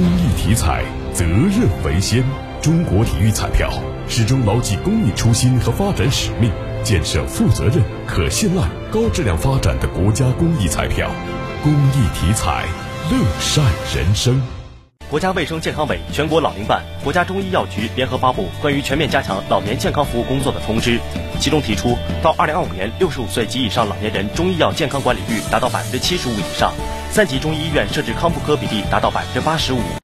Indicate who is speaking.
Speaker 1: 公益体彩，责任为先。中国体育彩票始终牢记公益初心和发展使命，建设负责任、可信赖、高质量发展的国家公益彩票。公益体彩，乐善人生。
Speaker 2: 国家卫生健康委、全国老龄办、国家中医药局联合发布关于全面加强老年健康服务工作的通知，其中提出，到二零二五年，六十五岁及以上老年人中医药健康管理率达到百分之七十五以上，三级中医院设置康复科比例达到百分之八十五。